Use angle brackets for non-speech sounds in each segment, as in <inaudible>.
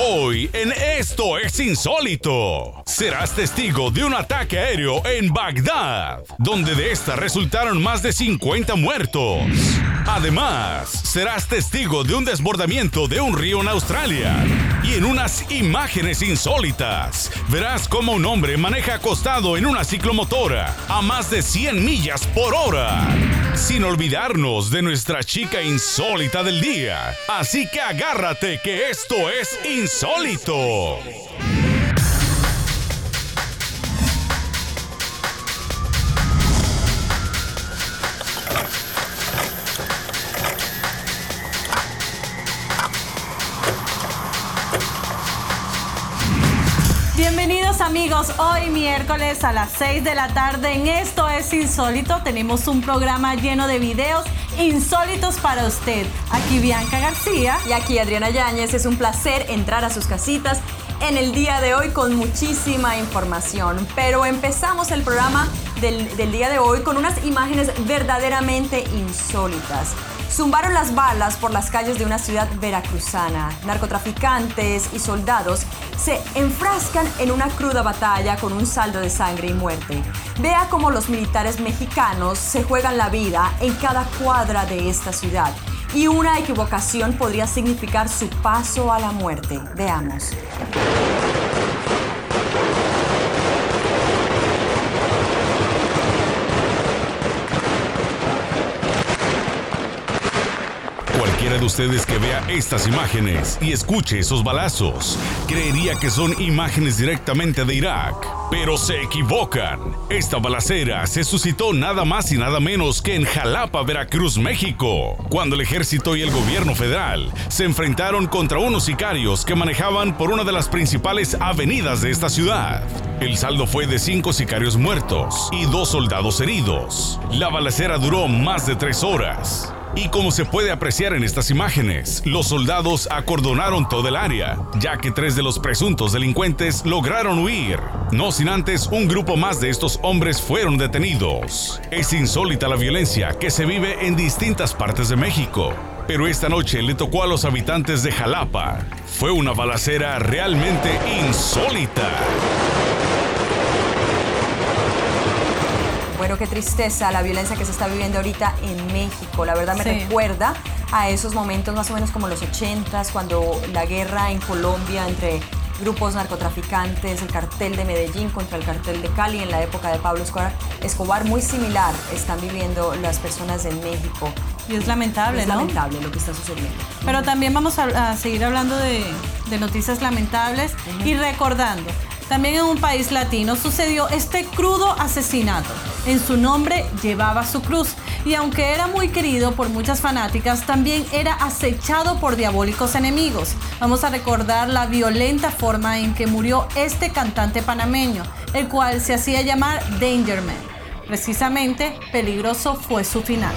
Hoy en Esto es Insólito, serás testigo de un ataque aéreo en Bagdad, donde de esta resultaron más de 50 muertos. Además, serás testigo de un desbordamiento de un río en Australia. Y en unas imágenes insólitas, verás cómo un hombre maneja acostado en una ciclomotora a más de 100 millas por hora. Sin olvidarnos de nuestra chica insólita del día. Así que agárrate que esto es insólito. Amigos, hoy miércoles a las 6 de la tarde en Esto es Insólito tenemos un programa lleno de videos insólitos para usted. Aquí Bianca García. Y aquí Adriana Yáñez, es un placer entrar a sus casitas en el día de hoy con muchísima información. Pero empezamos el programa del, del día de hoy con unas imágenes verdaderamente insólitas. Zumbaron las balas por las calles de una ciudad veracruzana. Narcotraficantes y soldados se enfrascan en una cruda batalla con un saldo de sangre y muerte. Vea cómo los militares mexicanos se juegan la vida en cada cuadra de esta ciudad. Y una equivocación podría significar su paso a la muerte. Veamos. De ustedes que vea estas imágenes y escuche esos balazos, creería que son imágenes directamente de Irak. Pero se equivocan. Esta balacera se suscitó nada más y nada menos que en Jalapa, Veracruz, México, cuando el ejército y el gobierno federal se enfrentaron contra unos sicarios que manejaban por una de las principales avenidas de esta ciudad. El saldo fue de cinco sicarios muertos y dos soldados heridos. La balacera duró más de tres horas. Y como se puede apreciar en estas imágenes, los soldados acordonaron todo el área, ya que tres de los presuntos delincuentes lograron huir. No sin antes, un grupo más de estos hombres fueron detenidos. Es insólita la violencia que se vive en distintas partes de México. Pero esta noche le tocó a los habitantes de Jalapa. Fue una balacera realmente insólita. Bueno, qué tristeza la violencia que se está viviendo ahorita en México. La verdad me Sí. recuerda a esos momentos más o menos como los 80s, cuando la guerra en Colombia entre grupos narcotraficantes, el cartel de Medellín contra el cartel de Cali en la época de Pablo Escobar, Escobar muy similar están viviendo las personas en México. Y es lamentable, es ¿no? lamentable lo que está sucediendo. Pero también vamos a, a seguir hablando de, de noticias lamentables y recordando, también en un país latino sucedió este crudo asesinato. En su nombre llevaba su cruz y aunque era muy querido por muchas fanáticas, también era acechado por diabólicos enemigos. Vamos a recordar la violenta forma en que murió este cantante panameño, el cual se hacía llamar Danger Man. Precisamente, peligroso fue su final.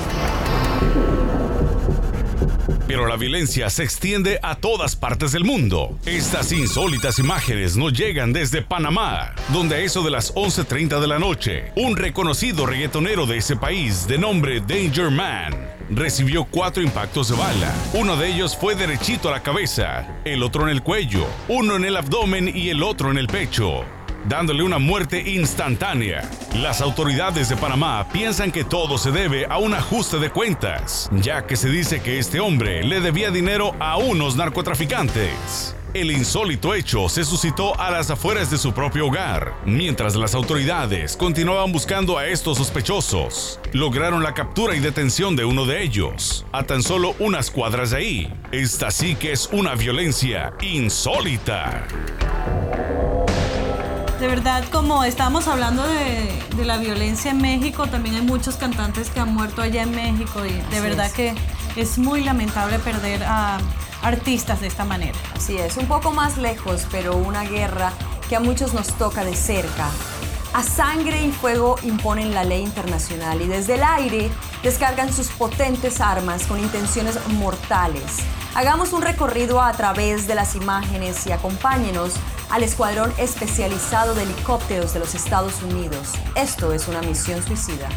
Pero la violencia se extiende a todas partes del mundo. Estas insólitas imágenes nos llegan desde Panamá, donde a eso de las 11.30 de la noche, un reconocido reggaetonero de ese país de nombre Danger Man recibió cuatro impactos de bala. Uno de ellos fue derechito a la cabeza, el otro en el cuello, uno en el abdomen y el otro en el pecho dándole una muerte instantánea. Las autoridades de Panamá piensan que todo se debe a un ajuste de cuentas, ya que se dice que este hombre le debía dinero a unos narcotraficantes. El insólito hecho se suscitó a las afueras de su propio hogar, mientras las autoridades continuaban buscando a estos sospechosos. Lograron la captura y detención de uno de ellos, a tan solo unas cuadras de ahí. Esta sí que es una violencia insólita. De verdad, como estábamos hablando de, de la violencia en México, también hay muchos cantantes que han muerto allá en México y de Así verdad es. que es muy lamentable perder a artistas de esta manera. Así es, un poco más lejos, pero una guerra que a muchos nos toca de cerca. A sangre y fuego imponen la ley internacional y desde el aire descargan sus potentes armas con intenciones mortales. Hagamos un recorrido a través de las imágenes y acompáñenos al Escuadrón Especializado de Helicópteros de los Estados Unidos. Esto es una misión suicida.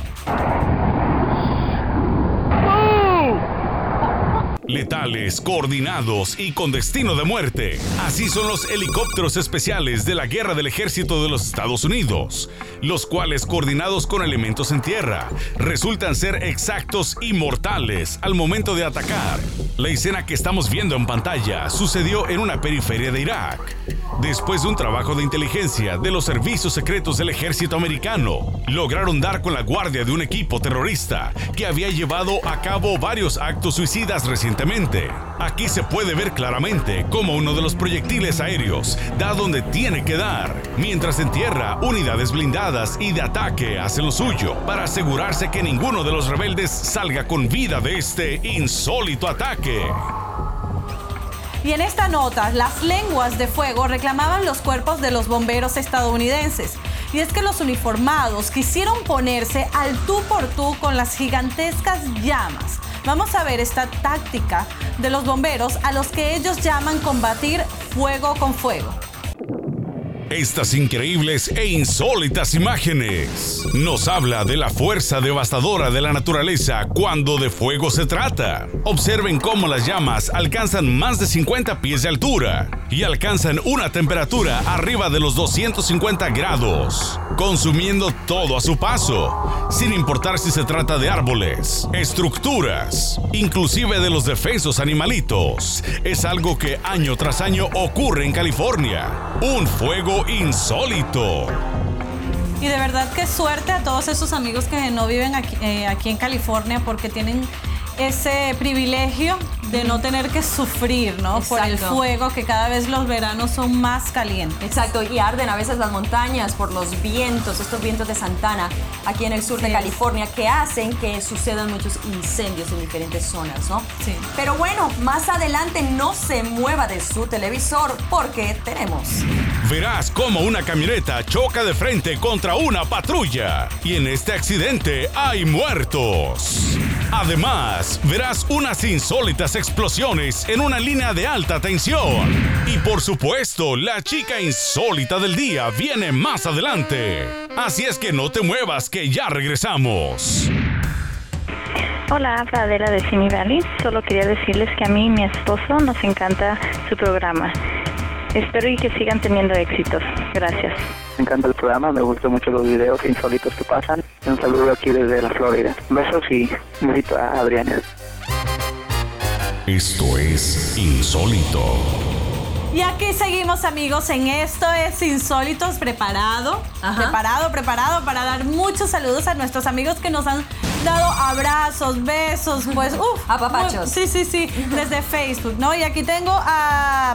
Letales, coordinados y con destino de muerte. Así son los helicópteros especiales de la guerra del ejército de los Estados Unidos, los cuales coordinados con elementos en tierra, resultan ser exactos y mortales al momento de atacar. La escena que estamos viendo en pantalla sucedió en una periferia de Irak. Después de un trabajo de inteligencia de los servicios secretos del ejército americano, lograron dar con la guardia de un equipo terrorista que había llevado a cabo varios actos suicidas recientemente. Aquí se puede ver claramente cómo uno de los proyectiles aéreos da donde tiene que dar, mientras en tierra unidades blindadas y de ataque hacen lo suyo para asegurarse que ninguno de los rebeldes salga con vida de este insólito ataque. Y en esta nota, las lenguas de fuego reclamaban los cuerpos de los bomberos estadounidenses. Y es que los uniformados quisieron ponerse al tú por tú con las gigantescas llamas. Vamos a ver esta táctica de los bomberos a los que ellos llaman combatir fuego con fuego. Estas increíbles e insólitas imágenes nos habla de la fuerza devastadora de la naturaleza cuando de fuego se trata. Observen cómo las llamas alcanzan más de 50 pies de altura y alcanzan una temperatura arriba de los 250 grados, consumiendo todo a su paso, sin importar si se trata de árboles, estructuras, inclusive de los defensos animalitos. Es algo que año tras año ocurre en California. Un fuego insólito. Y de verdad qué suerte a todos esos amigos que no viven aquí, eh, aquí en California porque tienen ese privilegio de no tener que sufrir, ¿no? Por el fuego, que cada vez los veranos son más calientes. Exacto, y arden a veces las montañas por los vientos, estos vientos de Santana, aquí en el sur de California, que hacen que sucedan muchos incendios en diferentes zonas, ¿no? Sí. Pero bueno, más adelante no se mueva de su televisor porque tenemos. Verás cómo una camioneta choca de frente contra una patrulla y en este accidente hay muertos. Además, verás unas insólitas explosiones en una línea de alta tensión. Y por supuesto, la chica insólita del día viene más adelante. Así es que no te muevas, que ya regresamos. Hola, Adela de Simi Valley. Solo quería decirles que a mí y mi esposo nos encanta su programa. Espero y que sigan teniendo éxitos. Gracias. Me encanta el programa, me gustan mucho los videos insólitos que pasan. Un saludo aquí desde la Florida. Besos y un besito a Adriana. Esto es insólito. Y aquí seguimos amigos en esto es Insólitos preparado, preparado, preparado para dar muchos saludos a nuestros amigos que nos han dado abrazos, besos, pues, uff. A papachos. Sí, sí, sí, desde Facebook, ¿no? Y aquí tengo a...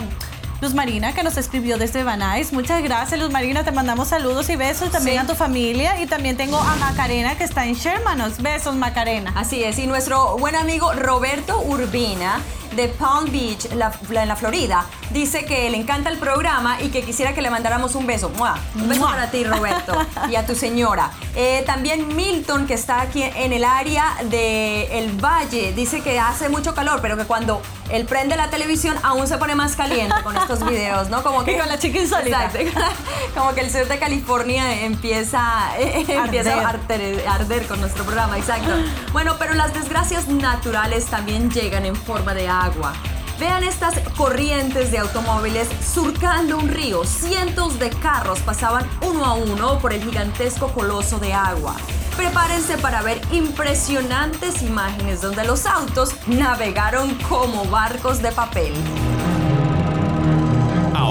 Luz Marina, que nos escribió desde Banais. Muchas gracias, Luz Marina. Te mandamos saludos y besos también a tu familia. Y también tengo a Macarena, que está en Shermanos. Besos, Macarena. Así es. Y nuestro buen amigo Roberto Urbina de Palm Beach, en la Florida, dice que le encanta el programa y que quisiera que le mandáramos un beso. Un beso para ti, Roberto, y a tu señora. Eh, también Milton, que está aquí en el área del el Valle, dice que hace mucho calor, pero que cuando él prende la televisión aún se pone más caliente con <laughs> estos videos, ¿no? Como que <laughs> con la chica insólita. <laughs> Como que el sur de California empieza, <laughs> empieza a arder, arder con nuestro programa, exacto. Bueno, pero las desgracias naturales también llegan en forma de agua. Vean estas corrientes de automóviles surcando un río. Cientos de carros pasaban uno a uno por el gigantesco coloso de agua. Prepárense para ver impresionantes imágenes donde los autos navegaron como barcos de papel.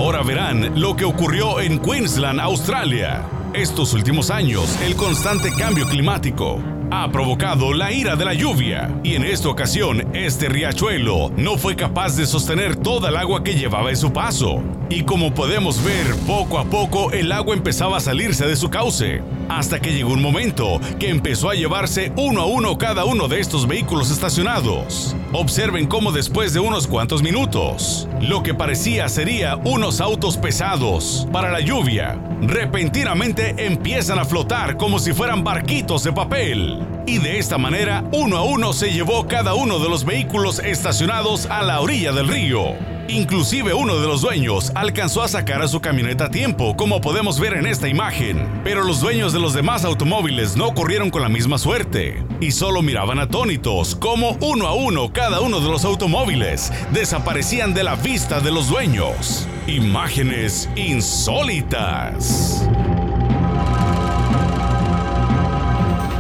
Ahora verán lo que ocurrió en Queensland, Australia. Estos últimos años, el constante cambio climático ha provocado la ira de la lluvia y en esta ocasión este riachuelo no fue capaz de sostener toda el agua que llevaba en su paso. Y como podemos ver, poco a poco el agua empezaba a salirse de su cauce, hasta que llegó un momento que empezó a llevarse uno a uno cada uno de estos vehículos estacionados. Observen cómo después de unos cuantos minutos, lo que parecía sería unos autos pesados para la lluvia, repentinamente empiezan a flotar como si fueran barquitos de papel. Y de esta manera, uno a uno se llevó cada uno de los vehículos estacionados a la orilla del río. Inclusive uno de los dueños alcanzó a sacar a su camioneta a tiempo, como podemos ver en esta imagen. Pero los dueños de los demás automóviles no corrieron con la misma suerte y solo miraban atónitos como uno a uno cada uno de los automóviles desaparecían de la vista de los dueños. Imágenes insólitas.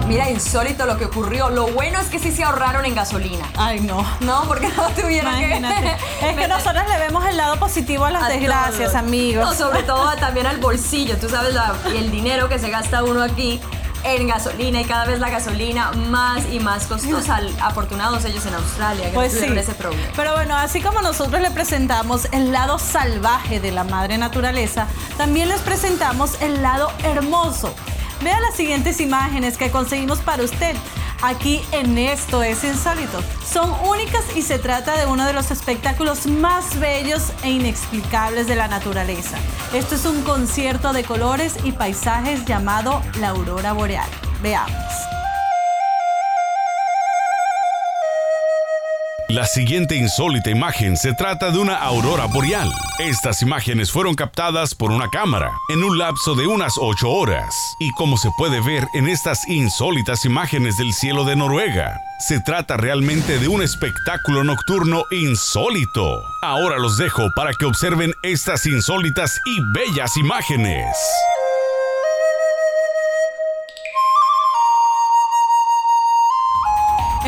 Mira, insólito lo que ocurrió. Lo bueno es que sí se ahorraron en gasolina. Ay, no. No, porque no tuvieron Imagínate. que... Es que <laughs> nosotros le vemos el lado positivo a las a desgracias, todo. amigos. No, sobre todo también al bolsillo. Tú sabes la- el dinero que se gasta uno aquí en gasolina y cada vez la gasolina más y más costosa. Afortunados ellos en Australia que Pues sí. ese problema. Pero bueno, así como nosotros le presentamos el lado salvaje de la madre naturaleza, también les presentamos el lado hermoso. Vea las siguientes imágenes que conseguimos para usted. Aquí en Esto es Insólito. Son únicas y se trata de uno de los espectáculos más bellos e inexplicables de la naturaleza. Esto es un concierto de colores y paisajes llamado la aurora boreal. Veamos. La siguiente insólita imagen se trata de una aurora boreal. Estas imágenes fueron captadas por una cámara en un lapso de unas 8 horas. Y como se puede ver en estas insólitas imágenes del cielo de Noruega, se trata realmente de un espectáculo nocturno insólito. Ahora los dejo para que observen estas insólitas y bellas imágenes.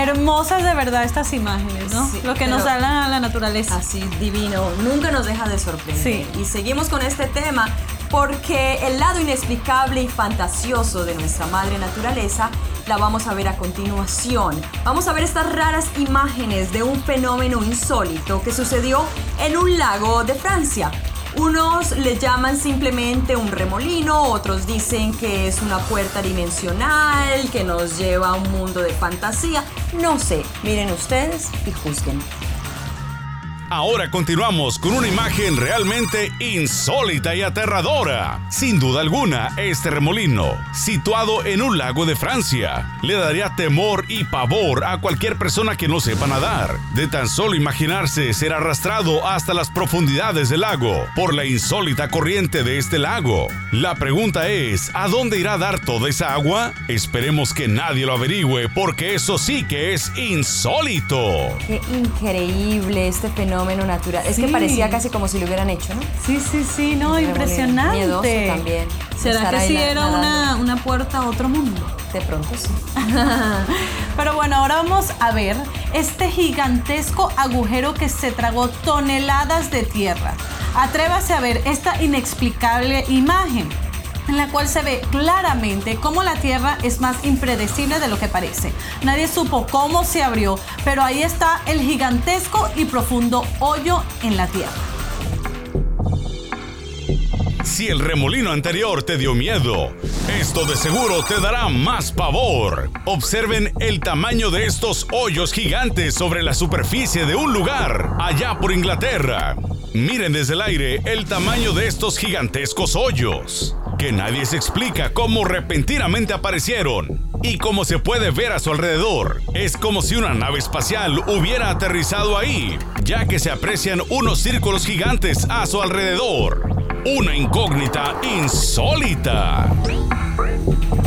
Hermosas de verdad estas imágenes, ¿no? Sí, Lo que nos pero- hablan a la naturaleza. Así, divino. Nunca nos deja de sorprender. Sí. Y seguimos con este tema porque el lado inexplicable y fantasioso de nuestra madre naturaleza la vamos a ver a continuación. Vamos a ver estas raras imágenes de un fenómeno insólito que sucedió en un lago de Francia. Unos le llaman simplemente un remolino, otros dicen que es una puerta dimensional, que nos lleva a un mundo de fantasía. No sé, miren ustedes y juzguen. Ahora continuamos con una imagen realmente insólita y aterradora. Sin duda alguna, este remolino, situado en un lago de Francia, le daría temor y pavor a cualquier persona que no sepa nadar. De tan solo imaginarse ser arrastrado hasta las profundidades del lago por la insólita corriente de este lago. La pregunta es, ¿a dónde irá a dar toda esa agua? Esperemos que nadie lo averigüe porque eso sí que es insólito. Qué increíble este fenómeno natural. Es que parecía casi como si lo hubieran hecho, ¿no? Sí, sí, sí, no, impresionante. Miedoso también. ¿Será que sí era una, una puerta a otro mundo? De pronto sí. <laughs> Pero bueno, ahora vamos a ver este gigantesco agujero que se tragó toneladas de tierra. Atrévase a ver esta inexplicable imagen en la cual se ve claramente cómo la Tierra es más impredecible de lo que parece. Nadie supo cómo se abrió, pero ahí está el gigantesco y profundo hoyo en la Tierra. Si el remolino anterior te dio miedo, esto de seguro te dará más pavor. Observen el tamaño de estos hoyos gigantes sobre la superficie de un lugar allá por Inglaterra. Miren desde el aire el tamaño de estos gigantescos hoyos, que nadie se explica cómo repentinamente aparecieron. Y como se puede ver a su alrededor, es como si una nave espacial hubiera aterrizado ahí, ya que se aprecian unos círculos gigantes a su alrededor. Una incógnita insólita.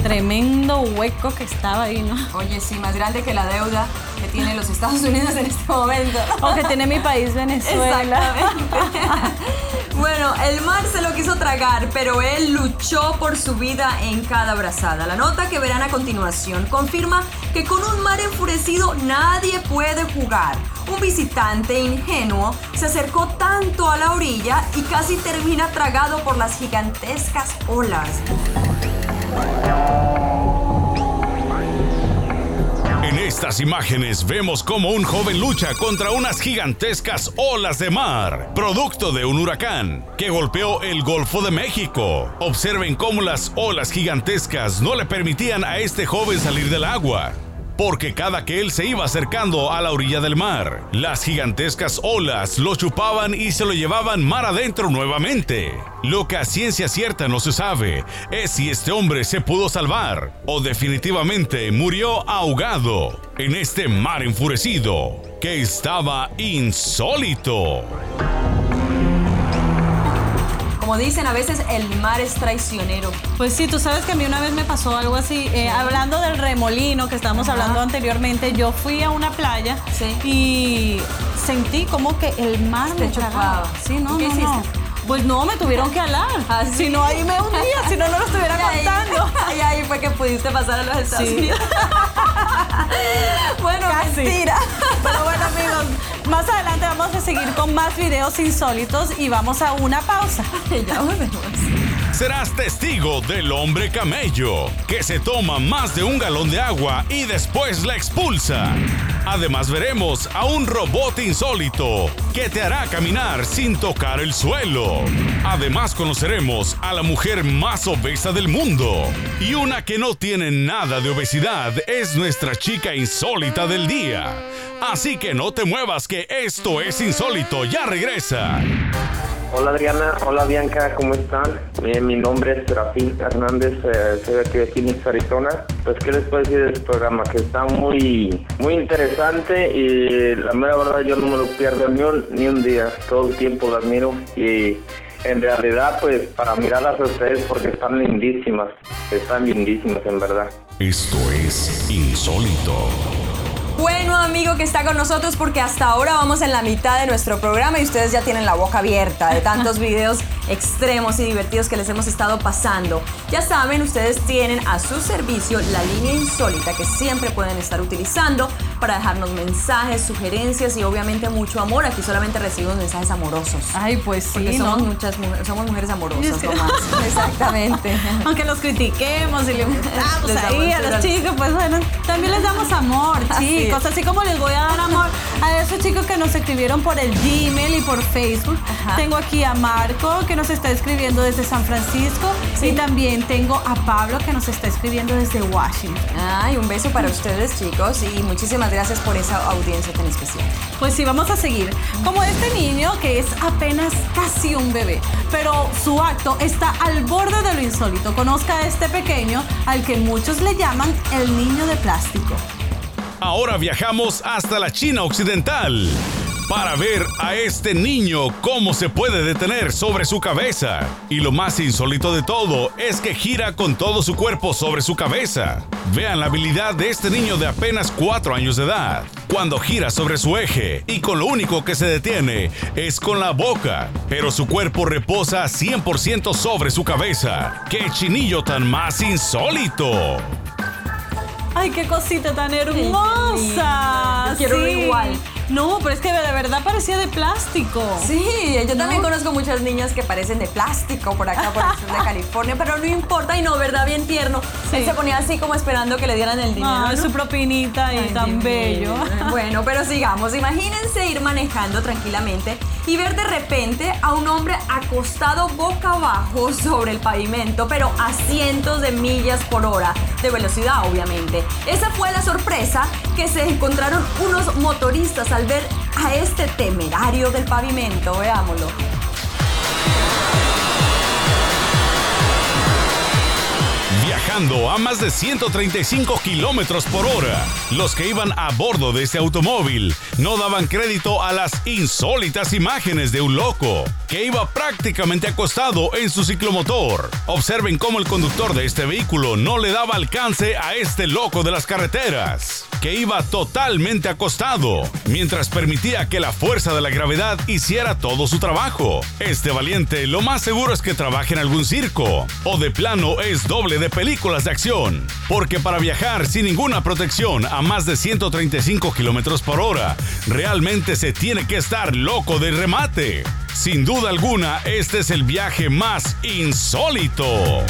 Tremendo hueco que estaba ahí, ¿no? Oye, sí, más grande que la deuda que tienen los Estados Unidos en este momento. O que tiene mi país Venezuela. Exactamente. <laughs> bueno, el mar se lo quiso tragar, pero él luchó por su vida en cada brazada. La nota que verán a continuación confirma que con un mar enfurecido nadie puede jugar. Un visitante ingenuo se acercó tanto a la orilla y casi termina tragado por las gigantescas olas. Estas imágenes vemos cómo un joven lucha contra unas gigantescas olas de mar, producto de un huracán que golpeó el Golfo de México. Observen cómo las olas gigantescas no le permitían a este joven salir del agua. Porque cada que él se iba acercando a la orilla del mar, las gigantescas olas lo chupaban y se lo llevaban mar adentro nuevamente. Lo que a ciencia cierta no se sabe es si este hombre se pudo salvar o definitivamente murió ahogado en este mar enfurecido que estaba insólito. Como dicen, a veces el mar es traicionero. Pues sí, tú sabes que a mí una vez me pasó algo así, eh, hablando del remolino que estábamos Ajá. hablando anteriormente, yo fui a una playa Sí. y sentí como que el mar Te me tragaba. Sí, no, ¿Y qué no, no. Pues no, me tuvieron que alar. ¿Ah? Si no, ahí me hundía, si no, no lo estuviera <laughs> Y ahí- contando. <laughs> Y ahí fue que pudiste pasar a los Estados Sí. Unidos. <laughs> bueno, Casi. mentira. Pero bueno, amigos, más adelante vamos a seguir con más videos insólitos y vamos a una pausa. ya volvemos. Serás testigo del hombre camello, que se toma más de un galón de agua y después la expulsa. Además veremos a un robot insólito que te hará caminar sin tocar el suelo. Además conoceremos a la mujer más obesa del mundo. Y una que no tiene nada de obesidad es nuestra chica insólita del día. Así que no te muevas que esto es insólito, ya regresa. Hola Adriana, hola Bianca, ¿cómo están? Mi nombre es Serafín Hernández, eh, soy de aquí de Phoenix, Arizona. Pues qué les puedo decir de este programa, que está muy muy interesante y la mera verdad yo no me lo pierdo ni un, ni un día, todo el tiempo lo admiro y en realidad pues para mirarlas a ustedes porque están lindísimas, están lindísimas en verdad. Esto es insólito. Bueno, amigo que está con nosotros porque hasta ahora vamos en la mitad de nuestro programa y ustedes ya tienen la boca abierta de tantos <laughs> videos extremos y divertidos que les hemos estado pasando. Ya saben, ustedes tienen a su servicio la línea insólita que siempre pueden estar utilizando para dejarnos mensajes, sugerencias y obviamente mucho amor. Aquí solamente recibimos mensajes amorosos. Ay, pues Porque sí, somos ¿no? muchas mujeres, somos mujeres amorosas Sí. nomás. <laughs> Exactamente. <laughs> Aunque los critiquemos y le damos Les ahí a los chicos, pues bueno, también les damos amor, es. Chicos. Así como les voy a dar amor a esos chicos que nos escribieron por el Gmail y por Facebook. Ajá. Tengo aquí a Marco que nos está escribiendo desde San Francisco Sí. y también tengo a Pablo que nos está escribiendo desde Washington. Ay, un beso para ustedes, chicos, y muchísimas gracias por esa audiencia tan especial. Pues sí, vamos a seguir. Como este niño que es apenas casi un bebé, pero su acto está al borde de lo insólito. Conozca a este pequeño al que muchos le llaman el niño de plástico. Ahora viajamos hasta la China Occidental para ver a este niño cómo se puede detener sobre su cabeza. Y lo más insólito de todo es que gira con todo su cuerpo sobre su cabeza. Vean la habilidad de este niño de apenas 4 años de edad. Cuando gira sobre su eje y con lo único que se detiene es con la boca, pero su cuerpo reposa 100% sobre su cabeza. ¡Qué chinillo tan más insólito! Ay, qué cosita tan hermosa. Quiero uno igual. No, pero es que de verdad parecía de plástico. Sí, yo también ¿No? conozco muchas niñas que parecen de plástico por acá, por el sur de <laughs> California, pero no importa, y no, ¿verdad? Bien tierno. Sí. Él se ponía así como esperando que le dieran el dinero. Ay, ¿no? su propinita y Ay, tan divino. bello. Bueno, pero sigamos. Imagínense ir manejando tranquilamente y ver de repente a un hombre acostado boca abajo sobre el pavimento, pero a cientos de millas por hora de velocidad, obviamente. Esa fue la sorpresa que se encontraron unos motoristas al ver a este temerario del pavimento. Veámoslo. A más de 135 kilómetros por hora, los que iban a bordo de este automóvil no daban crédito a las insólitas imágenes de un loco que iba prácticamente acostado en su ciclomotor. Observen cómo el conductor de este vehículo no le daba alcance a este loco de las carreteras, que iba totalmente acostado, mientras permitía que la fuerza de la gravedad hiciera todo su trabajo. Este valiente lo más seguro es que trabaje en algún circo, o de plano es doble de películas de acción, porque para viajar sin ninguna protección a más de 135 kilómetros por hora, realmente se tiene que estar loco de remate. Sin duda alguna, este es el viaje más insólito.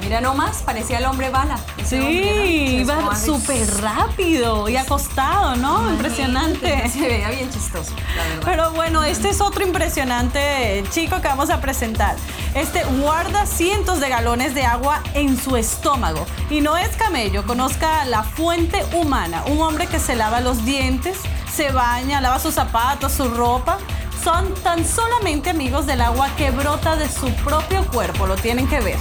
Mira nomás, parecía el hombre bala. ese Sí, hombre, ¿no? Se iba súper rápido y acostado, ¿no? Impresionante. <laughs> Se veía bien chistoso, la verdad. Pero bueno, este es otro impresionante chico que vamos a presentar. Este guarda cientos de galones de agua en su estómago. Y no es camello, conozca la fuente humana. Un hombre que se lava los dientes, se baña, lava sus zapatos, su ropa. Son tan solamente amigos del agua que brota de su propio cuerpo. Lo tienen que ver.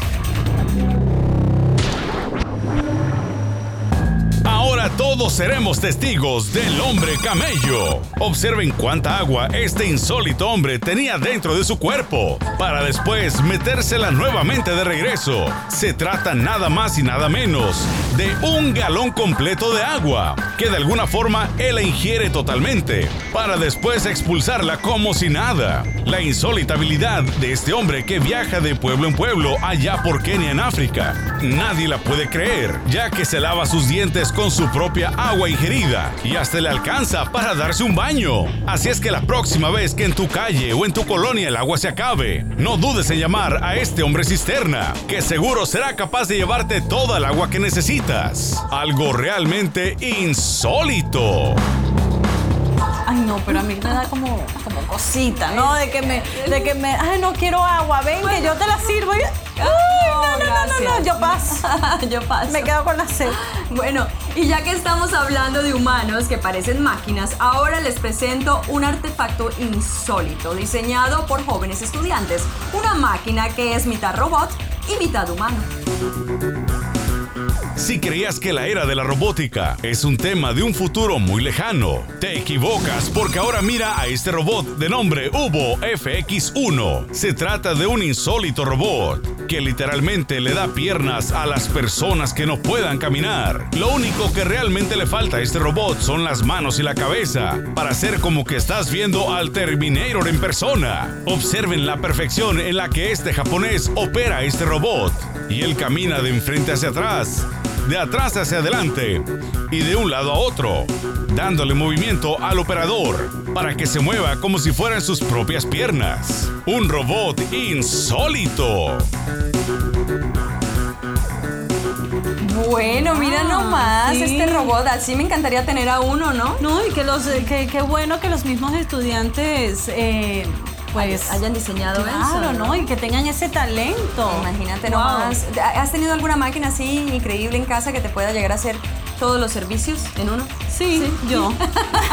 Todos seremos testigos del hombre camello. Observen cuánta agua este insólito hombre tenía dentro de su cuerpo para después metérsela nuevamente de regreso. Se trata nada más y nada menos de un galón completo de agua que de alguna forma él ingiere totalmente para después expulsarla como si nada. La insólita habilidad de este hombre que viaja de pueblo en pueblo allá por Kenia en África. Nadie la puede creer, ya que se lava sus dientes con su propia agua ingerida y hasta le alcanza para darse un baño. Así es que la próxima vez que en tu calle o en tu colonia el agua se acabe, no dudes en llamar a este hombre cisterna, que seguro será capaz de llevarte toda el agua que necesitas. Algo realmente insólito. Ay, no, pero a mí me da como, como cosita, ¿no? De que me, de que me, ay, no quiero agua, ven que yo te la sirvo. No, no, no, no, no, yo paso. <laughs> yo paso. Me quedo con la sed. Bueno, y ya que estamos hablando de humanos que parecen máquinas, ahora les presento un artefacto insólito diseñado por jóvenes estudiantes. Una máquina que es mitad robot y mitad humano. Si creías que la era de la robótica es un tema de un futuro muy lejano, te equivocas porque ahora mira a este robot de nombre Ubo FX1. Se trata de un insólito robot que literalmente le da piernas a las personas que no puedan caminar. Lo único que realmente le falta a este robot son las manos y la cabeza para hacer como que estás viendo al Terminator en persona. Observen la perfección en la que este japonés opera este robot y él camina de enfrente hacia atrás de atrás hacia adelante y de un lado a otro, dándole movimiento al operador para que se mueva como si fueran sus propias piernas. Un robot insólito. Bueno, mira nomás sí. este robot. Así me encantaría tener a uno, ¿no? No, y que los, que, qué bueno que los mismos estudiantes, eh, pues, hayan diseñado claro, eso. ¿no? Y que tengan ese talento. Imagínate Wow. nomás. ¿Has tenido alguna máquina así increíble en casa que te pueda llegar a hacer todos los servicios en uno? Sí, yo.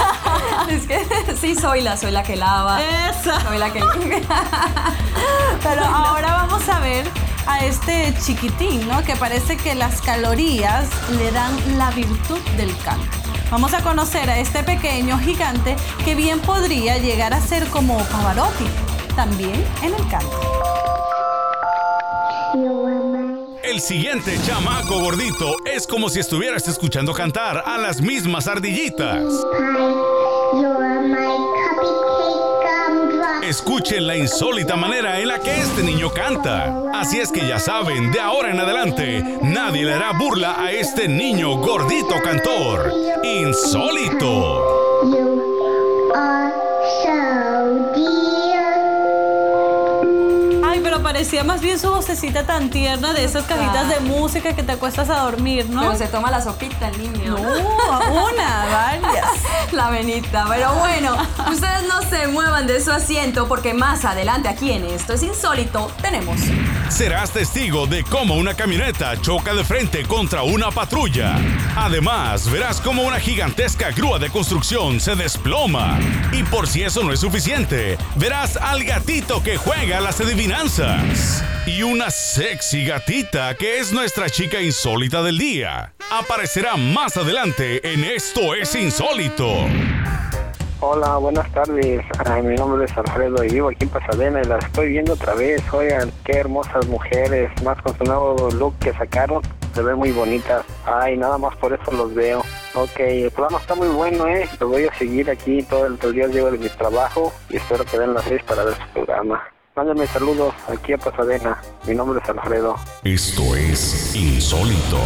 <laughs> es que <laughs> sí, soy la, soy la que lava. Esa. Soy la que <laughs> Pero ahora vamos a ver a este chiquitín, ¿no? Que parece que las calorías le dan la virtud del canto. Vamos a conocer a este pequeño gigante que bien podría llegar a ser como Pavarotti, también en el canto. El siguiente chamaco gordito es como si estuvieras escuchando cantar a las mismas ardillitas. Escuchen la insólita manera en la que este niño canta. Así es que ya saben, de ahora en adelante, nadie le hará burla a este niño gordito cantor. Insólito. Parecía más bien su vocecita tan tierna de esas cajitas de música que te acuestas a dormir, ¿no? Pero se toma la sopita el niño. No, una, <laughs> varias. La venita. Pero bueno, ustedes no se muevan de su asiento porque más adelante aquí en Esto es Insólito tenemos. Serás testigo de cómo una camioneta choca de frente contra una patrulla. Además, verás cómo una gigantesca grúa de construcción se desploma. Y por si eso no es suficiente, verás al gatito que juega las adivinanzas. Y una sexy gatita que es nuestra chica insólita del día. Aparecerá más adelante en Esto es Insólito. Hola, buenas tardes. Mi nombre es Alfredo y vivo aquí en Pasadena y la estoy viendo otra vez. Oigan, qué hermosas mujeres, más con su nuevo look que sacaron. Se ven muy bonitas. Ay, nada más por eso los veo. Ok, el programa está muy bueno, ¿eh? Lo voy a seguir aquí todo el, todo. Llego de mi trabajo y espero que den las seis para ver su programa. Mándenme saludos aquí a Pasadena. Mi nombre es Alfredo. Esto es Insólito.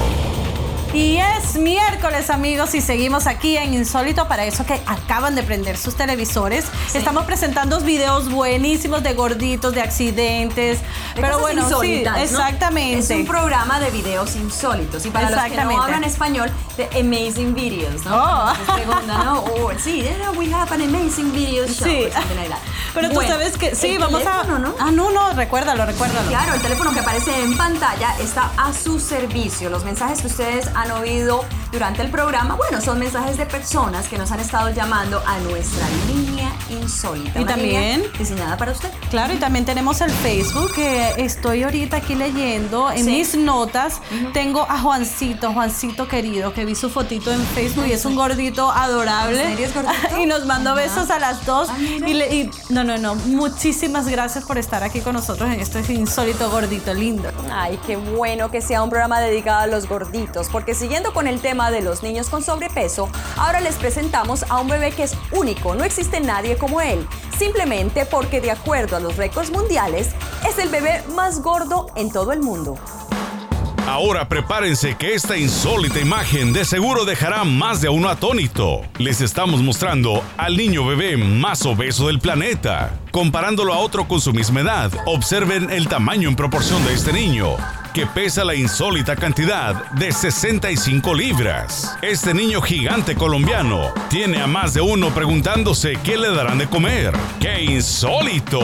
Y es miércoles, amigos, y seguimos aquí en Insólito para eso que acaban de prender sus televisores. Estamos presentando videos buenísimos de gorditos, de accidentes. De pero bueno, sí, exactamente. Es un programa de videos insólitos. Y para los que no hablan español, de Amazing Videos, ¿no? Oh. <laughs> Oh, sí, we have an Amazing Videos show. Sí. Pero tú Bueno, sabes que sí, vamos a. teléfono, ¿no? Ah, no, no, recuérdalo, recuérdalo. Claro, el teléfono que aparece en pantalla está a su servicio. Los mensajes que ustedes han oído durante el programa, bueno, son mensajes de personas que nos han estado llamando a nuestra línea insólita. Y también- diseñada para usted. Claro, y también tenemos el Facebook que estoy ahorita aquí leyendo. En Sí. mis notas tengo a Juancito, Juancito querido, que vi su fotito en Facebook y es un gordito adorable. ¿En serio es gordito? <laughs> y nos mandó besos a las dos. Mira. y, le- y- no, no, no. Muchísimas gracias por estar aquí con nosotros en este insólito gordito lindo. Ay, qué bueno que sea un programa dedicado a los gorditos, porque siguiendo con el tema de los niños con sobrepeso, ahora les presentamos a un bebé que es único, no existe nadie como él, simplemente porque de acuerdo a los récords mundiales, es el bebé más gordo en todo el mundo. Ahora prepárense que esta insólita imagen de seguro dejará más de uno atónito. Les estamos mostrando al niño bebé más obeso del planeta. Comparándolo a otro con su misma edad, observen el tamaño en proporción de este niño, que pesa la insólita cantidad de 65 libras. Este niño gigante colombiano tiene a más de uno preguntándose qué le darán de comer. ¡Qué insólito!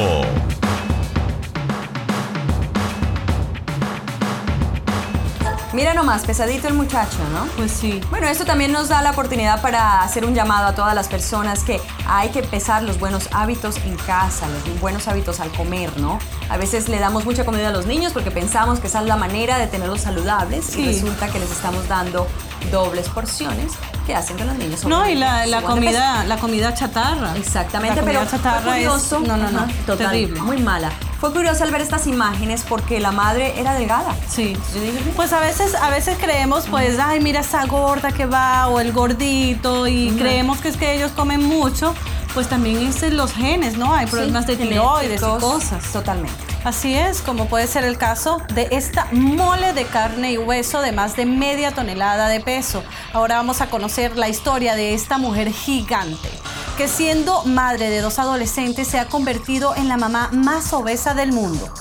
Mira nomás, pesadito el muchacho, ¿no? Pues sí. Bueno, esto también nos da la oportunidad para hacer un llamado a todas las personas que hay que empezar los buenos hábitos en casa, los buenos hábitos al comer, ¿no? A veces le damos mucha comida a los niños porque pensamos que esa es la manera de tenerlos saludables Sí. y resulta que les estamos dando dobles porciones que hacen que los niños No, y la, la comida, la comida chatarra. Exactamente, la comida pero chatarra fue curioso. es no, no, no, total, terrible. muy mala. Fue curioso al ver estas imágenes porque la madre era delgada. Sí. Yo Pues a veces, a veces creemos, pues, ay, mira esa gorda que va, o el gordito, y creemos que es que ellos comen mucho, pues también es en los genes, ¿no? Hay problemas Sí, de tiroides y cosas. Totalmente. Así es, como puede ser el caso de esta mole de carne y hueso de más de media tonelada de peso. Ahora vamos a conocer la historia de esta mujer gigante, que siendo madre de dos adolescentes se ha convertido en la mamá más obesa del mundo.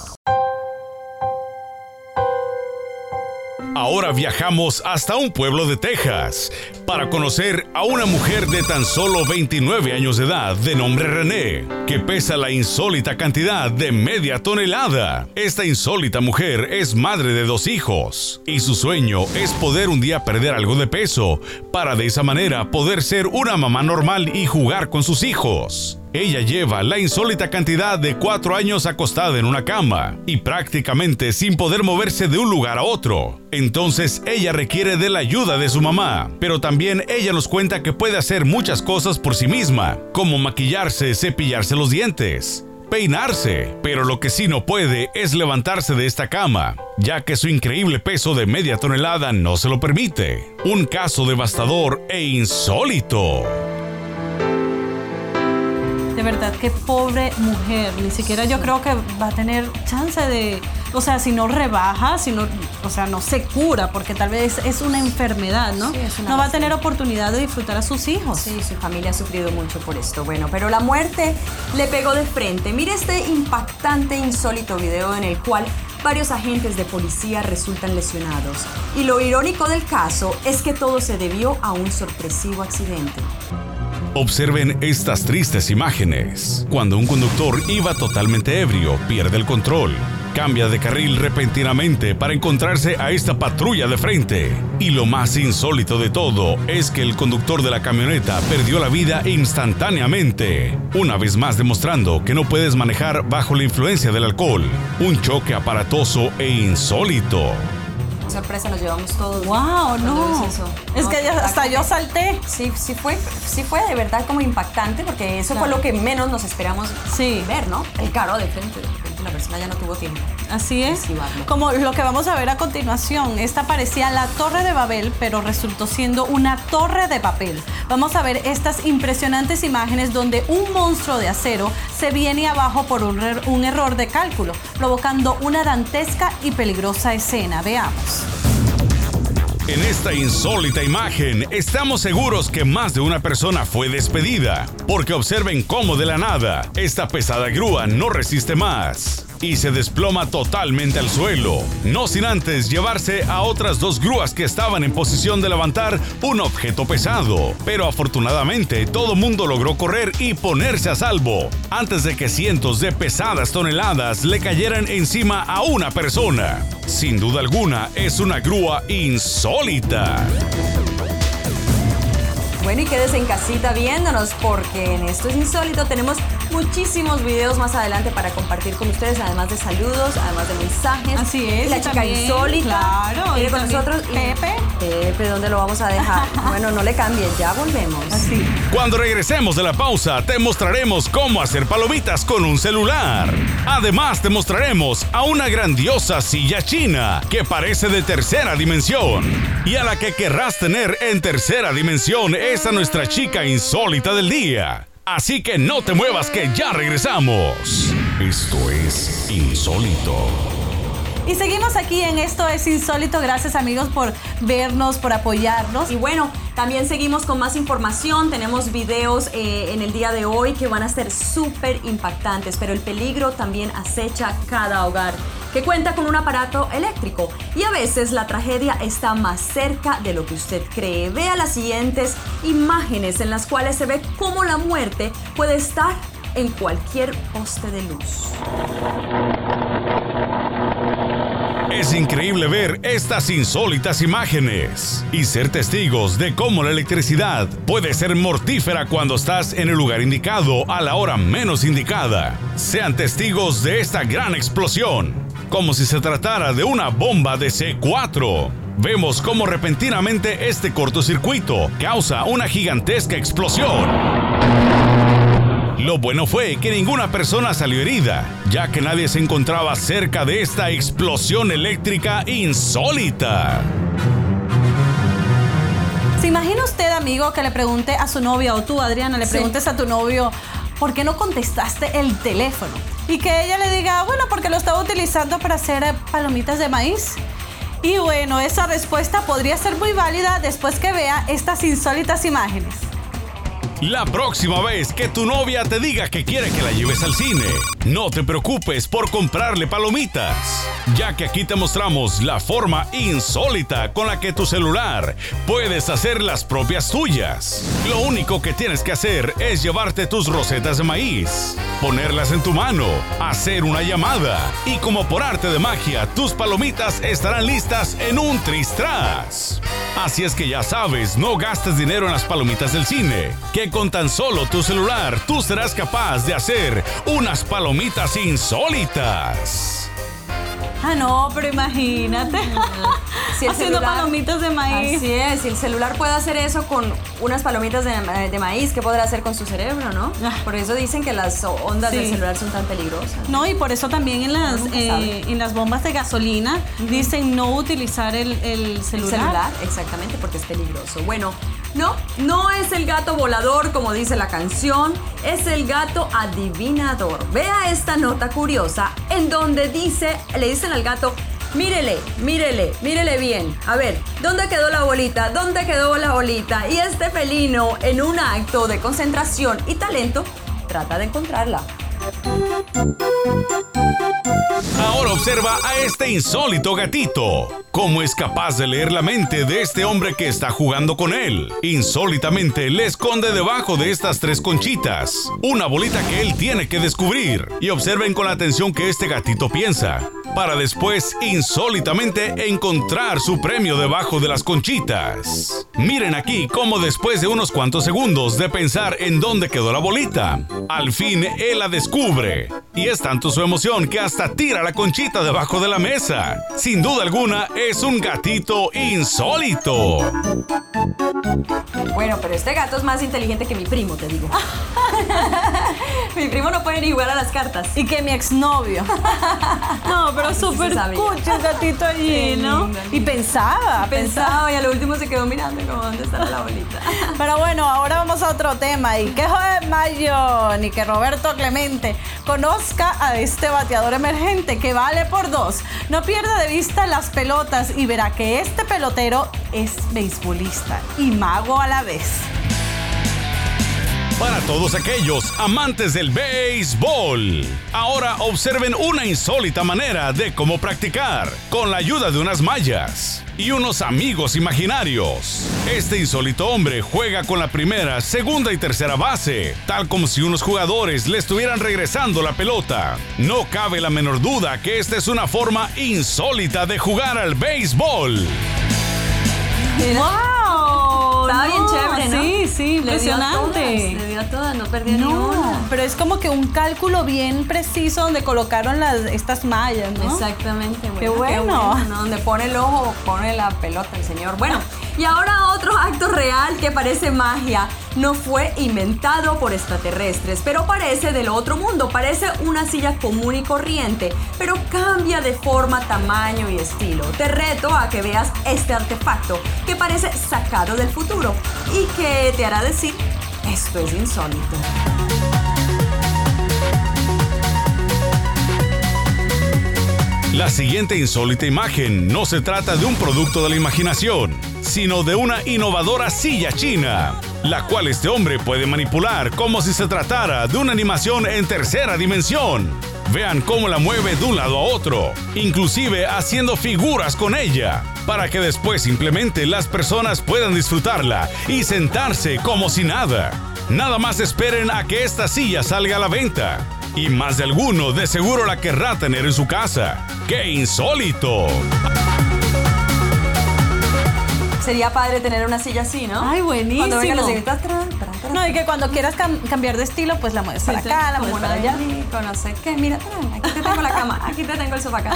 Ahora viajamos hasta un pueblo de Texas para conocer a una mujer de tan solo 29 años de edad de nombre René, que pesa la insólita cantidad de media tonelada. Esta insólita mujer es madre de dos hijos y su sueño es poder un día perder algo de peso para de esa manera poder ser una mamá normal y jugar con sus hijos. Ella lleva la insólita cantidad de cuatro años acostada en una cama y prácticamente sin poder moverse de un lugar a otro. Entonces ella requiere de la ayuda de su mamá, pero también ella nos cuenta que puede hacer muchas cosas por sí misma, como maquillarse, cepillarse los dientes peinarse, pero lo que sí no puede es levantarse de esta cama, ya que su increíble peso de media tonelada no se lo permite. Un caso devastador e insólito. Verdad, qué pobre mujer. Ni siquiera yo creo que va a tener chance de, o sea, si no rebaja, si no, o sea, no se cura, porque tal vez es una enfermedad, ¿no? Sí, es una no va a tener oportunidad de disfrutar a sus hijos. Sí, su familia ha sufrido mucho por esto. Bueno, pero la muerte le pegó de frente. Mire este impactante, insólito video en el cual varios agentes de policía resultan lesionados. Y lo irónico del caso es que todo se debió a un sorpresivo accidente. Observen estas tristes imágenes. Cuando un conductor iba totalmente ebrio, pierde el control. Cambia de carril repentinamente para encontrarse a esta patrulla de frente. Y lo más insólito de todo es que el conductor de la camioneta perdió la vida instantáneamente. Una vez más demostrando que no puedes manejar bajo la influencia del alcohol. Un choque aparatoso e insólito. Sorpresa nos llevamos todos. Wow, no. eso. Es No, que hasta yo salté. Sí, sí fue, sí fue de verdad como impactante porque eso fue lo que menos nos esperamos Sí. ver, ¿no? El carro de frente, de repente la persona ya no tuvo tiempo. Así es. Como lo que vamos a ver a continuación. Esta parecía la torre de Babel, pero resultó siendo una torre de papel. Vamos a ver estas impresionantes imágenes donde un monstruo de acero se viene abajo por un, un error de cálculo, provocando una dantesca y peligrosa escena. Veamos. En esta insólita imagen estamos seguros que más de una persona fue despedida, porque observen cómo de la nada esta pesada grúa no resiste más y se desploma totalmente al suelo, no sin antes llevarse a otras dos grúas que estaban en posición de levantar un objeto pesado. Pero afortunadamente todo mundo logró correr y ponerse a salvo antes de que cientos de pesadas toneladas le cayeran encima a una persona. Sin duda alguna es una grúa insólita. Bueno, y quédese en casita viéndonos porque en Esto es Insólito tenemos muchísimos videos más adelante para compartir con ustedes, además de saludos, además de mensajes. Así es. Y la y chica también, insólita. claro, Viene y con nosotros. y- Pepe. Pepe, ¿dónde lo vamos a dejar? <laughs> bueno, no le cambien, ya volvemos. Así. Cuando regresemos de la pausa, te mostraremos cómo hacer palomitas con un celular. Además, te mostraremos a una grandiosa silla china que parece de tercera dimensión. Y a la que querrás tener en tercera dimensión es a nuestra chica insólita del día. Así que no te muevas que ya regresamos. Esto es insólito. Y seguimos aquí en Esto es Insólito. Gracias amigos por vernos, por apoyarnos. Y bueno, también seguimos con más información. Tenemos videos eh, en el día de hoy que van a ser súper impactantes, pero el peligro también acecha cada hogar que cuenta con un aparato eléctrico. Y a veces la tragedia está más cerca de lo que usted cree. Vea las siguientes imágenes en las cuales se ve cómo la muerte puede estar en cualquier poste de luz. Es increíble ver estas insólitas imágenes y ser testigos de cómo la electricidad puede ser mortífera cuando estás en el lugar indicado a la hora menos indicada. Sean testigos de esta gran explosión, como si se tratara de una bomba de C4. Vemos cómo repentinamente este cortocircuito causa una gigantesca explosión. Lo bueno fue que ninguna persona salió herida, ya que nadie se encontraba cerca de esta explosión eléctrica insólita. ¿Se imagina usted, amigo, que le pregunte a su novia o tú, Adriana, le Sí. preguntes a tu novio, ¿por qué no contestaste el teléfono? Y que ella le diga, bueno, porque lo estaba utilizando para hacer palomitas de maíz. Y bueno, esa respuesta podría ser muy válida después que vea estas insólitas imágenes. La próxima vez que tu novia te diga que quiere que la lleves al cine, no te preocupes por comprarle palomitas, ya que aquí te mostramos la forma insólita con la que tu celular puedes hacer las propias tuyas. Lo único que tienes que hacer es llevarte tus rosetas de maíz, ponerlas en tu mano, hacer una llamada y como por arte de magia, tus palomitas estarán listas en un tristras. Así es que ya sabes, no gastes dinero en las palomitas del cine, con tan solo tu celular tú serás capaz de hacer unas palomitas insólitas. Ah, no, pero imagínate. Si Haciendo celular- palomitas de maíz. Así es, si el celular puede hacer eso con unas palomitas de, de maíz, ¿qué podrá hacer con su cerebro, no? Ah. Por eso dicen que las ondas Sí. del celular son tan peligrosas. No, y por eso también en las, eh, en las bombas de gasolina dicen no utilizar el, el El celular. celular, exactamente, porque es peligroso. Bueno, no, no es el gato volador como dice la canción, es el gato adivinador. Vea esta nota curiosa en donde dice, le dicen al gato, mírele, mírele, mírele bien. A ver, ¿dónde quedó la bolita? ¿Dónde quedó la bolita? Y este felino, en un acto de concentración y talento, trata de encontrarla. Ahora observa a este insólito gatito. ¿Cómo es capaz de leer la mente de este hombre que está jugando con él? Insólitamente le esconde debajo de estas tres conchitas una bolita que él tiene que descubrir. Y observen con la atención que este gatito piensa, para después insólitamente encontrar su premio debajo de las conchitas. Miren aquí cómo después de unos cuantos segundos de pensar en dónde quedó la bolita, al fin él la descubre. Y es tanto su emoción que hasta tira la conchita debajo de la mesa. Sin duda alguna, es un gatito insólito. Bueno, pero este gato es más inteligente que mi primo, te digo. <laughs> mi primo no puede ni jugar a las cartas. Y que mi exnovio. <laughs> No, pero súper cuchi el gatito allí, <laughs> ¿no? Y pensaba, pensaba. Pensaba y a lo último se quedó mirando como dónde estará la bolita. <laughs> Pero bueno, ahora vamos a otro tema. Y que Joven Mayo ni que Roberto Clemente conozca a este bateador emergente que vale por dos. No pierda de vista las pelotas y verá que este pelotero es beisbolista y mago a la vez. Para todos aquellos amantes del béisbol, ahora observen una insólita manera de cómo practicar con la ayuda de unas mallas y unos amigos imaginarios. Este insólito hombre juega con la primera, segunda y tercera base, tal como si unos jugadores le estuvieran regresando la pelota. No cabe la menor duda que esta es una forma insólita de jugar al béisbol. Estaba bien chévere, ¿no? Sí, sí, Le dio a todas, impresionante. Le dio a todas, no perdió ni No, una. pero es como que un cálculo bien preciso donde colocaron las, estas mallas, ¿no? Exactamente, Qué bueno, bueno. ¿no? Donde pone el ojo, pone la pelota el señor. Bueno, y ahora otro acto real que parece magia. No fue inventado por extraterrestres, pero parece del otro mundo. Parece una silla común y corriente, pero cambia de forma, tamaño y estilo. Te reto a que veas este artefacto que parece sacado del futuro y que te hará decir, esto es insólito. La siguiente insólita imagen no se trata de un producto de la imaginación, sino de una innovadora silla china, la cual este hombre puede manipular como si se tratara de una animación en tercera dimensión. Vean cómo la mueve de un lado a otro, inclusive haciendo figuras con ella, para que después simplemente las personas puedan disfrutarla y sentarse como si nada. Nada más esperen a que esta silla salga a la venta. Y más de alguno de seguro la querrá tener en su casa. ¡Qué insólito! Sería padre tener una silla así, ¿no? Ay, buenísimo. Cuando vengan los siguientes, tran, tran, tran, No, y que cuando quieras cam- cambiar de estilo, pues la mueves para Sí, acá, la como mueves para allá. no sé qué. Mira, tran, aquí te tengo la cama, aquí te tengo el sofá acá.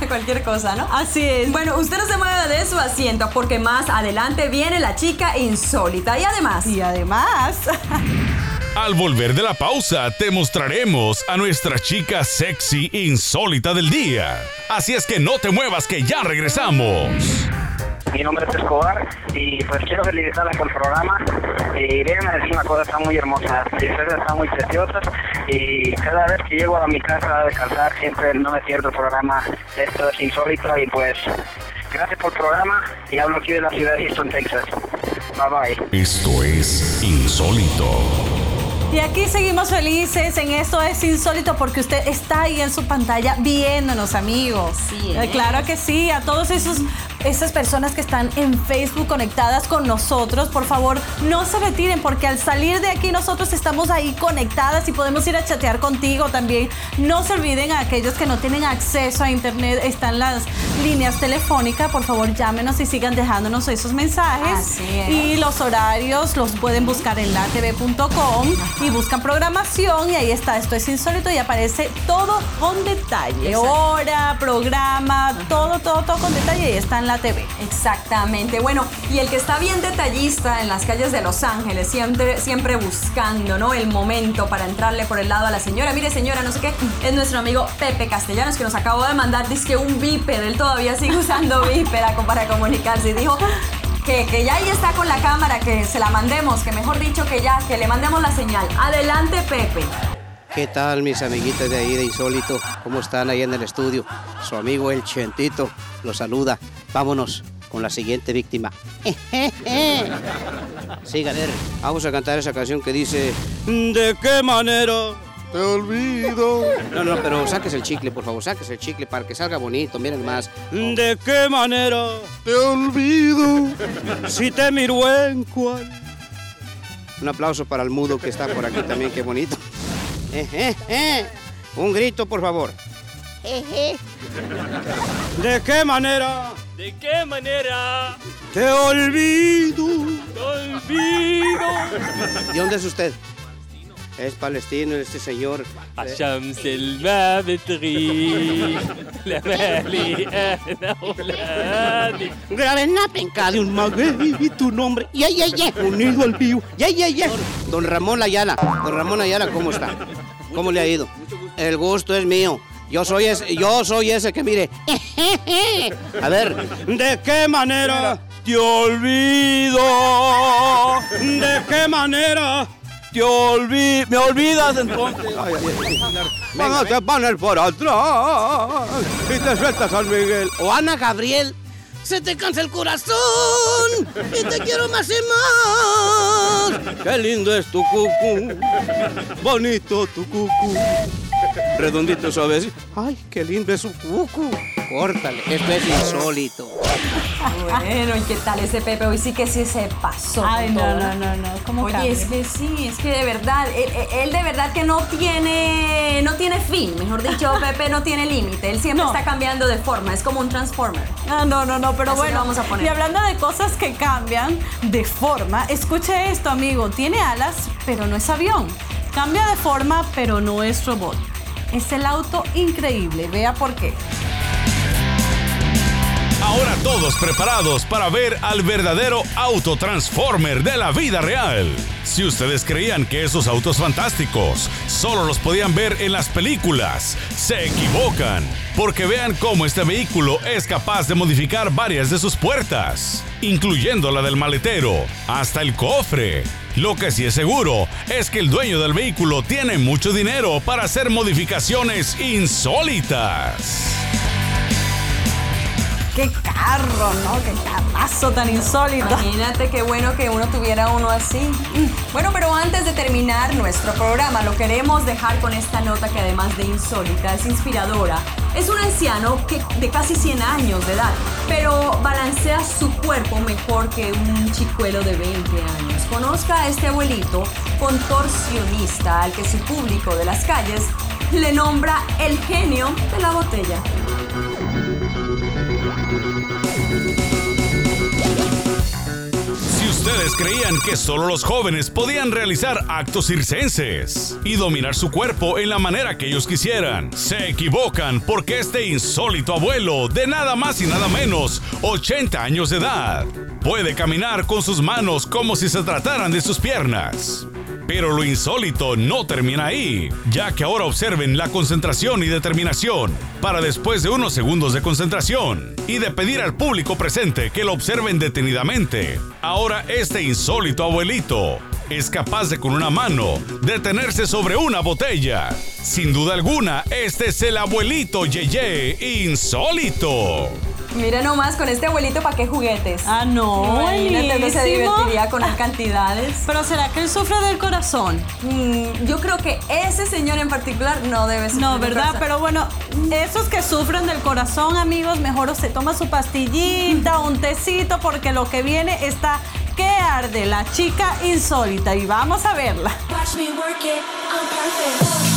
<laughs> Cualquier cosa, ¿no? Así es. Bueno, usted no se mueve de su asiento porque más adelante viene la chica insólita. Y además, Y además, Al volver de la pausa, te mostraremos a nuestra chica sexy insólita del día. Así es que no te muevas que ya regresamos. Mi nombre es Escobar y pues quiero felicitarlas por el programa. Y déjenme decir una cosa, están muy hermosas. Ustedes están muy preciosas. Y cada vez que llego a mi casa a descansar, siempre no me pierdo el programa. Esto es insólito y pues gracias por el programa. Y hablo aquí de la ciudad de Houston, Texas. Bye bye. Esto es insólito. Y aquí seguimos felices en esto es insólito porque usted está ahí en su pantalla viéndonos, amigos. Sí, Eh. Claro que sí, a todos esos esas personas que están en Facebook conectadas con nosotros, por favor, no se retiren porque al salir de aquí nosotros estamos ahí conectadas y podemos ir a chatear contigo también. No se olviden a aquellos que no tienen acceso a internet, están las líneas telefónicas, por favor, llámenos y sigan dejándonos esos mensajes. Así es. Y los horarios los pueden buscar en latv.com y buscan programación y ahí está, esto es insólito y aparece todo con detalle, Exacto. hora, programa, todo, todo, todo con detalle y está en la TV. Exactamente. Bueno, y el que está bien detallista en las calles de Los Ángeles, siempre, siempre buscando, ¿no? El momento para entrarle por el lado a la señora. Mire, señora, no sé qué, es nuestro amigo Pepe Castellanos que nos acabó de mandar, dice que un viper, él todavía sigue usando <laughs> viper para comunicarse. Y dijo que, que ya ahí está con la cámara, que se la mandemos, que mejor dicho que ya, que le mandemos la señal. Adelante, Pepe. ¿Qué tal mis amiguitas de ahí de Insólito? ¿Cómo están ahí en el estudio? Su amigo el Chentito los saluda. Vámonos con la siguiente víctima. <laughs> Sí, vamos a cantar esa canción que dice ¿De qué manera te olvido? No, no, pero saques el chicle, por favor, saques el chicle para que salga bonito, miren más. ¿De qué manera te olvido? Si te miro en cual. Un aplauso para el mudo que está por aquí también, qué bonito. Eh, eh, eh. Un grito, por favor. ¿De qué manera ¿De qué manera te olvido? te olvido? ¿De dónde es usted? Es palestino este señor. الشمس ما بتغيب لمالي انا اولادي Grave en la penca de un maguey y tu nombre. Ya, ya, ya. Unido al pío. Ya, ya, ya. Don Ramón Ayala. Don Ramón Ayala, ¿cómo está? ¿Cómo le ha ido? El gusto es mío. Yo soy ese, yo soy ese que mire. <laughs> A ver, ¿de qué manera te olvido? ¿De qué manera te? ¿Me olvidas entonces? Vamos a poner por atrás y te sueltas San Miguel. O Ana Gabriel. Se te cansa el corazón y te quiero más y más. Qué lindo es tu cucú, bonito tu cucú. Redondito, suave. Ay, qué lindo es su cucu. Córtale, esto es insólito. Bueno, ¿y qué tal ese Pepe? Hoy sí que sí se pasó. Ay, no, no, no, no. ¿Cómo Oye, cambia? es que sí, es que de verdad, él, él- él de verdad que no tiene, no tiene fin, mejor dicho, <laughs> Pepe no tiene límite, él siempre No. está cambiando de forma, es como un transformer. Ah, no, no, no, pero Así bueno, vamos a poner. y hablando de cosas que cambian de forma, escuche esto, amigo, tiene alas, pero no es avión. Cambia de forma, pero no es robot. Es el auto increíble, vea por qué. Ahora todos preparados para ver al verdadero auto transformer de la vida real. Si ustedes creían que esos autos fantásticos solo los podían ver en las películas, se equivocan, porque vean cómo este vehículo es capaz de modificar varias de sus puertas, incluyendo la del maletero, hasta el cofre. Lo que sí es seguro es que el dueño del vehículo tiene mucho dinero para hacer modificaciones insólitas. ¡Qué carro, no! ¡Qué carrazo tan insólito! Imagínate qué bueno que uno tuviera uno así. Bueno, pero antes de terminar nuestro programa, lo queremos dejar con esta nota que además de insólita, es inspiradora. Es un anciano que, de casi 100 años de edad, pero balancea su cuerpo mejor que un chicuelo de 20 años. Conozca a este abuelito contorsionista al que su público de las calles le nombra el genio de la botella. Si ustedes creían que solo los jóvenes podían realizar actos circenses y dominar su cuerpo en la manera que ellos quisieran, se equivocan porque este insólito abuelo de nada más y nada menos 80 años de edad puede caminar con sus manos como si se trataran de sus piernas. Pero lo insólito no termina ahí, ya que ahora observen la concentración y determinación para después de unos segundos de concentración y de pedir al público presente que lo observen detenidamente. Ahora este insólito abuelito es capaz de con una mano detenerse sobre una botella. Sin duda alguna, este es el abuelito Yeye insólito. Mira nomás, con este abuelito, ¿para qué juguetes? Ah, no, Imagínate, no se divertiría con las cantidades. <laughs> Pero ¿será que él sufre del corazón? Mm, yo creo que ese señor en particular no debe ser. No, ¿verdad? Pero bueno, esos que sufren del corazón, amigos, mejor se toma su pastillita, <laughs> un tecito, porque lo que viene está que arde la chica insólita y vamos a verla. Watch me work it, I'm perfect.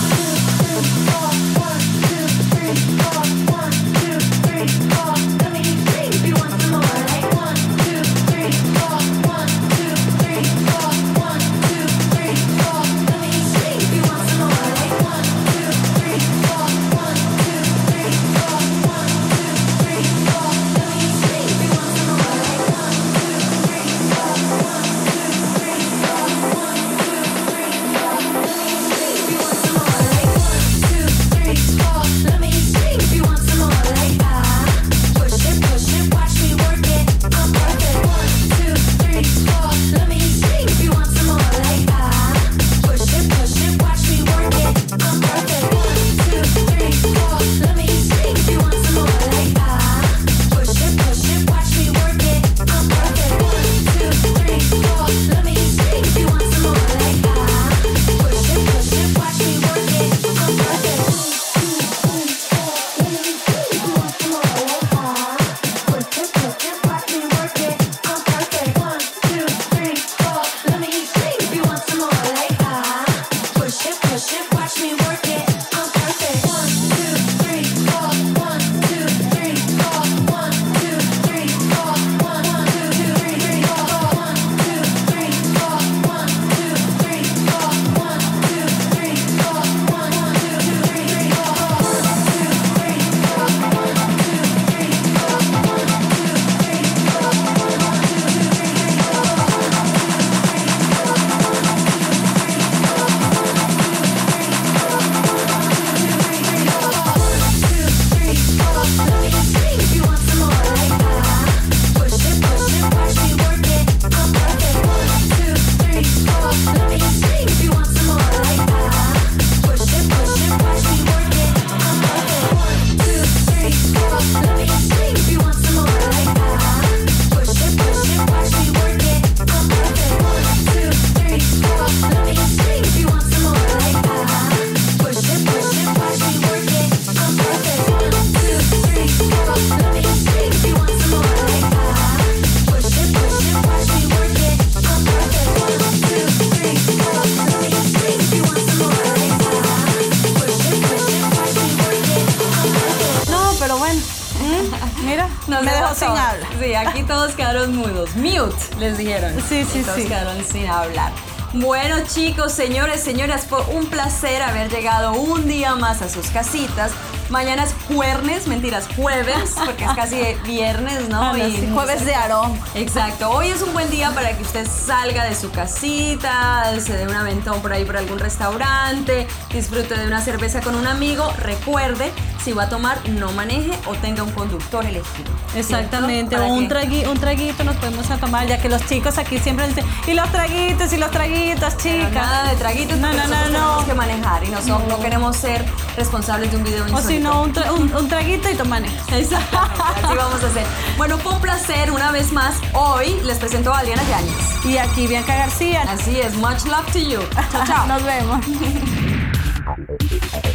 Mute, les dijeron. Sí, sí, Y todos sí. quedaron sin hablar. Bueno, chicos, señores, señoras, fue un placer haber llegado un día más a sus casitas. Mañana es jueves, mentiras, jueves, <laughs> porque es casi viernes, ¿no? Ah, sí, jueves de aroma. Exacto. Hoy es un buen día para que usted salga de su casita, se dé un aventón por ahí por algún restaurante, disfrute de una cerveza con un amigo. Recuerde, si va a tomar, no maneje o tenga un conductor elegido. Exactamente, o ¿Para un, tragui- un traguito nos podemos tomar, ya que los chicos aquí siempre dicen, y los traguitos, y los traguitos, Pero chicas. Nada de traguitos, No, no, no, nosotros no. tenemos que manejar y no, son- no queremos ser responsables de un video O si no, un, tra- un- un traguito y tú manejas. <laughs> Exactamente, así vamos a hacer. Bueno, fue un placer una vez más. Hoy les presento a Adriana Yáñez. Y aquí Bianca García. Así es, much love to you. Chao, chao. <laughs> Nos vemos. <laughs>